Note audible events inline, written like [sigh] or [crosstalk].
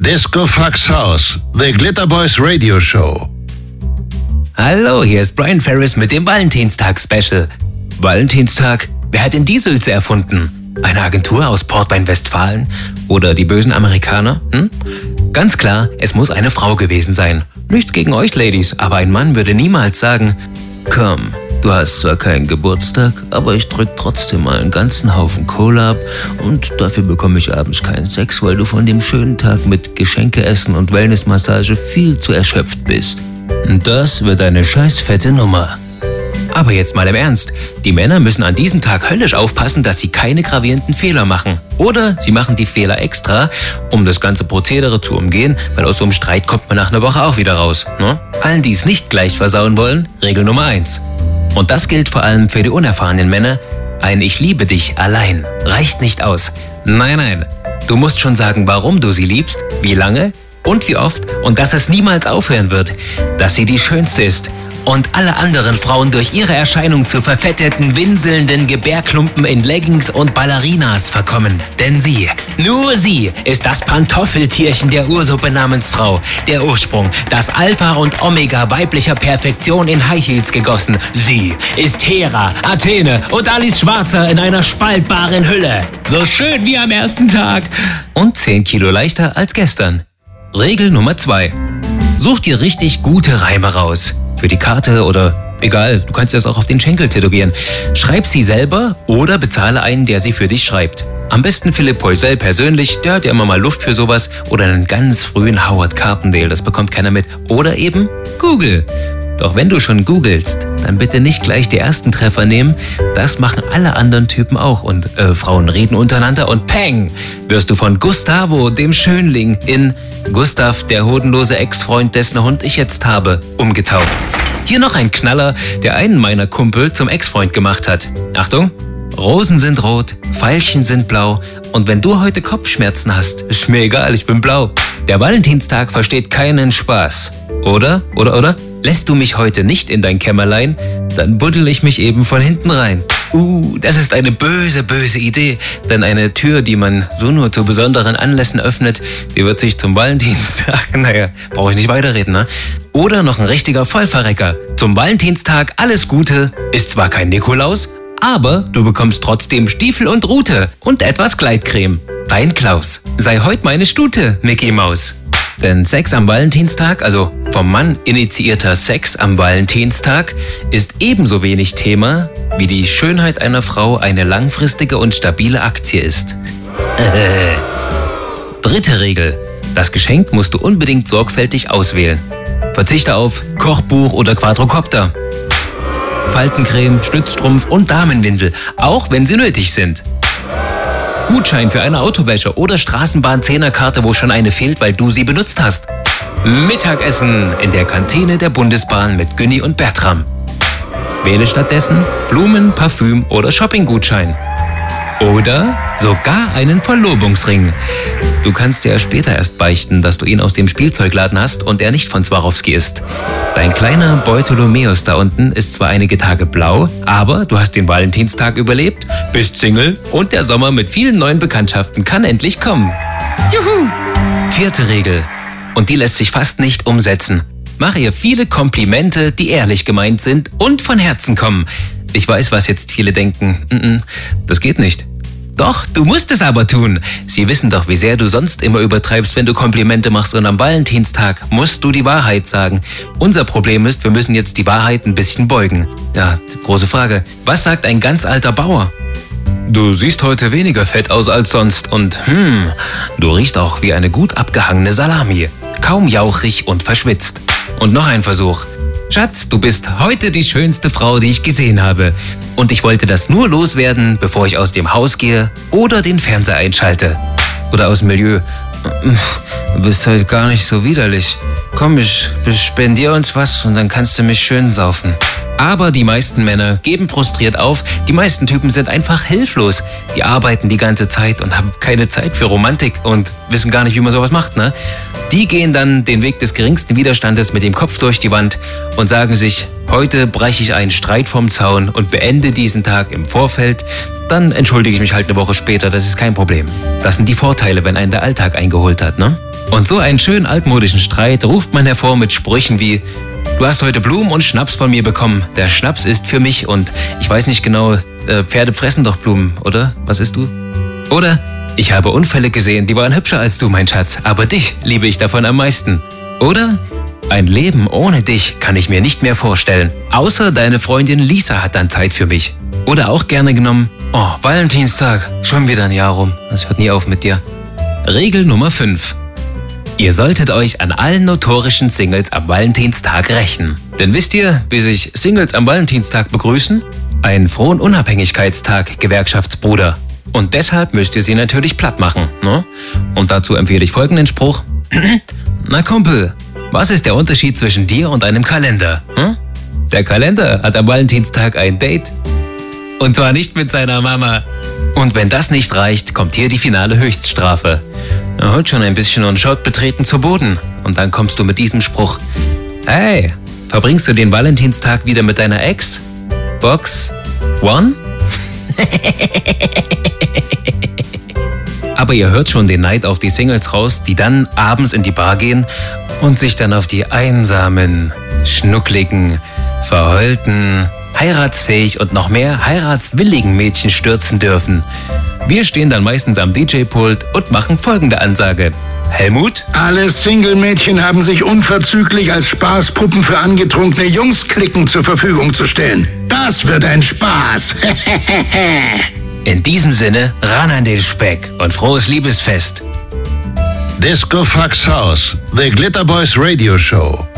Disco Fox House, The Glitter Boys Radio Show. Hallo, hier ist Brian Ferris mit dem Valentinstag-Special. Valentinstag? Wer hat denn die Sülze erfunden? Eine Agentur aus Portwein-Westfalen? Oder die bösen Amerikaner? Hm? Ganz klar, es muss eine Frau gewesen sein. Nichts gegen euch, Ladies, aber ein Mann würde niemals sagen, komm, Du hast zwar keinen Geburtstag, aber ich drück trotzdem mal einen ganzen Haufen Kohle ab und dafür bekomme ich abends keinen Sex, weil du von dem schönen Tag mit Geschenkeessen und Wellnessmassage viel zu erschöpft bist. Das wird eine scheiß fette Nummer. Aber jetzt mal im Ernst. Die Männer müssen an diesem Tag höllisch aufpassen, dass sie keine gravierenden Fehler machen. Oder sie machen die Fehler extra, um das ganze Prozedere zu umgehen, weil aus so einem Streit kommt man nach einer Woche auch wieder raus. Ne? Allen, die es nicht gleich versauen wollen, Regel Nummer eins: und das gilt vor allem für die unerfahrenen Männer. Ein Ich liebe dich allein reicht nicht aus. Nein, nein. Du musst schon sagen, warum du sie liebst, wie lange und wie oft und dass es niemals aufhören wird, dass sie die schönste ist und alle anderen Frauen durch ihre Erscheinung zu verfetteten, winselnden Gebärklumpen in Leggings und Ballerinas verkommen. Denn sie, nur sie, ist das Pantoffeltierchen der Ursuppe namens Frau, der Ursprung, das Alpha und Omega weiblicher Perfektion in High Heels gegossen. Sie ist Hera, Athene und Alice Schwarzer in einer spaltbaren Hülle. So schön wie am ersten Tag. Und 10 Kilo leichter als gestern. Regel Nummer 2. Such dir richtig gute Reime raus für die Karte oder egal, du kannst das auch auf den Schenkel tätowieren. Schreib sie selber oder bezahle einen, der sie für dich schreibt. Am besten Philipp Poisel persönlich, der hat ja immer mal Luft für sowas. Oder einen ganz frühen Howard Carpendale, das bekommt keiner mit. Oder eben Google. Doch wenn du schon googelst, dann bitte nicht gleich die ersten Treffer nehmen. Das machen alle anderen Typen auch. Und äh, Frauen reden untereinander und peng, wirst du von Gustavo, dem Schönling, in Gustav, der hodenlose Ex-Freund, dessen Hund ich jetzt habe, umgetauft. Hier noch ein Knaller, der einen meiner Kumpel zum Ex-Freund gemacht hat. Achtung! Rosen sind rot, Veilchen sind blau und wenn du heute Kopfschmerzen hast, ist mir egal, ich bin blau. Der Valentinstag versteht keinen Spaß. Oder? Oder, oder? Lässt du mich heute nicht in dein Kämmerlein, dann buddel ich mich eben von hinten rein. Uh, das ist eine böse, böse Idee. Denn eine Tür, die man so nur zu besonderen Anlässen öffnet, die wird sich zum Valentinstag, [laughs] naja, brauche ich nicht weiterreden, ne? Oder noch ein richtiger Vollverrecker. Zum Valentinstag alles Gute. Ist zwar kein Nikolaus, aber du bekommst trotzdem Stiefel und Rute und etwas Gleitcreme. Dein Klaus. Sei heute meine Stute, Mickey Maus. Denn Sex am Valentinstag, also vom Mann initiierter Sex am Valentinstag, ist ebenso wenig Thema, wie die Schönheit einer Frau eine langfristige und stabile Aktie ist. [laughs] Dritte Regel. Das Geschenk musst du unbedingt sorgfältig auswählen. Verzichte auf Kochbuch oder Quadrocopter. Faltencreme, Stützstrumpf und Damenwindel, auch wenn sie nötig sind. Gutschein für eine Autowäsche oder Straßenbahn-Zehnerkarte, wo schon eine fehlt, weil du sie benutzt hast. Mittagessen in der Kantine der Bundesbahn mit Günni und Bertram. Wähle stattdessen Blumen, Parfüm oder Shoppinggutschein. Oder sogar einen Verlobungsring. Du kannst ja später erst beichten, dass du ihn aus dem Spielzeugladen hast und er nicht von Swarovski ist. Dein kleiner Beutolomeus da unten ist zwar einige Tage blau, aber du hast den Valentinstag überlebt, bist Single und der Sommer mit vielen neuen Bekanntschaften kann endlich kommen. Juhu! Vierte Regel. Und die lässt sich fast nicht umsetzen. Mach ihr viele Komplimente, die ehrlich gemeint sind und von Herzen kommen. Ich weiß, was jetzt viele denken. Das geht nicht. Doch, du musst es aber tun. Sie wissen doch, wie sehr du sonst immer übertreibst, wenn du Komplimente machst und am Valentinstag musst du die Wahrheit sagen. Unser Problem ist, wir müssen jetzt die Wahrheit ein bisschen beugen. Ja, große Frage. Was sagt ein ganz alter Bauer? Du siehst heute weniger fett aus als sonst und hm, du riechst auch wie eine gut abgehangene Salami. Kaum jauchig und verschwitzt. Und noch ein Versuch. Schatz, du bist heute die schönste Frau, die ich gesehen habe. Und ich wollte das nur loswerden, bevor ich aus dem Haus gehe oder den Fernseher einschalte. Oder aus dem Milieu. Du bist heute gar nicht so widerlich. Komm, ich spendiere uns was und dann kannst du mich schön saufen. Aber die meisten Männer geben frustriert auf, die meisten Typen sind einfach hilflos. Die arbeiten die ganze Zeit und haben keine Zeit für Romantik und wissen gar nicht, wie man sowas macht, ne? Die gehen dann den Weg des geringsten Widerstandes mit dem Kopf durch die Wand und sagen sich, heute breche ich einen Streit vom Zaun und beende diesen Tag im Vorfeld. Dann entschuldige ich mich halt eine Woche später, das ist kein Problem. Das sind die Vorteile, wenn einen der Alltag eingeholt hat, ne? Und so einen schönen altmodischen Streit ruft man hervor mit Sprüchen wie Du hast heute Blumen und Schnaps von mir bekommen. Der Schnaps ist für mich und ich weiß nicht genau, äh, Pferde fressen doch Blumen, oder? Was isst du? Oder ich habe Unfälle gesehen, die waren hübscher als du, mein Schatz, aber dich liebe ich davon am meisten. Oder ein Leben ohne dich kann ich mir nicht mehr vorstellen. Außer deine Freundin Lisa hat dann Zeit für mich. Oder auch gerne genommen, oh, Valentinstag, schon wieder ein Jahr rum. Das hört nie auf mit dir. Regel Nummer 5. Ihr solltet euch an allen notorischen Singles am Valentinstag rächen. Denn wisst ihr, wie sich Singles am Valentinstag begrüßen? Einen frohen Unabhängigkeitstag, Gewerkschaftsbruder. Und deshalb müsst ihr sie natürlich platt machen. Ne? Und dazu empfehle ich folgenden Spruch. [clears throat] Na Kumpel, was ist der Unterschied zwischen dir und einem Kalender? Hm? Der Kalender hat am Valentinstag ein Date. Und zwar nicht mit seiner Mama. Und wenn das nicht reicht, kommt hier die finale Höchststrafe. Er holt schon ein bisschen und schaut betreten zu Boden. Und dann kommst du mit diesem Spruch. Hey, verbringst du den Valentinstag wieder mit deiner Ex? Box One? [laughs] Aber ihr hört schon den Neid auf die Singles raus, die dann abends in die Bar gehen und sich dann auf die einsamen, schnuckligen, verheulten, heiratsfähig und noch mehr heiratswilligen Mädchen stürzen dürfen. Wir stehen dann meistens am DJ-Pult und machen folgende Ansage. Helmut? Alle Single-Mädchen haben sich unverzüglich als Spaßpuppen für angetrunkene Jungsklicken zur Verfügung zu stellen. Das wird ein Spaß. [laughs] In diesem Sinne, ran an den Speck und frohes Liebesfest. Disco Fox House, The Glitter Boys Radio Show.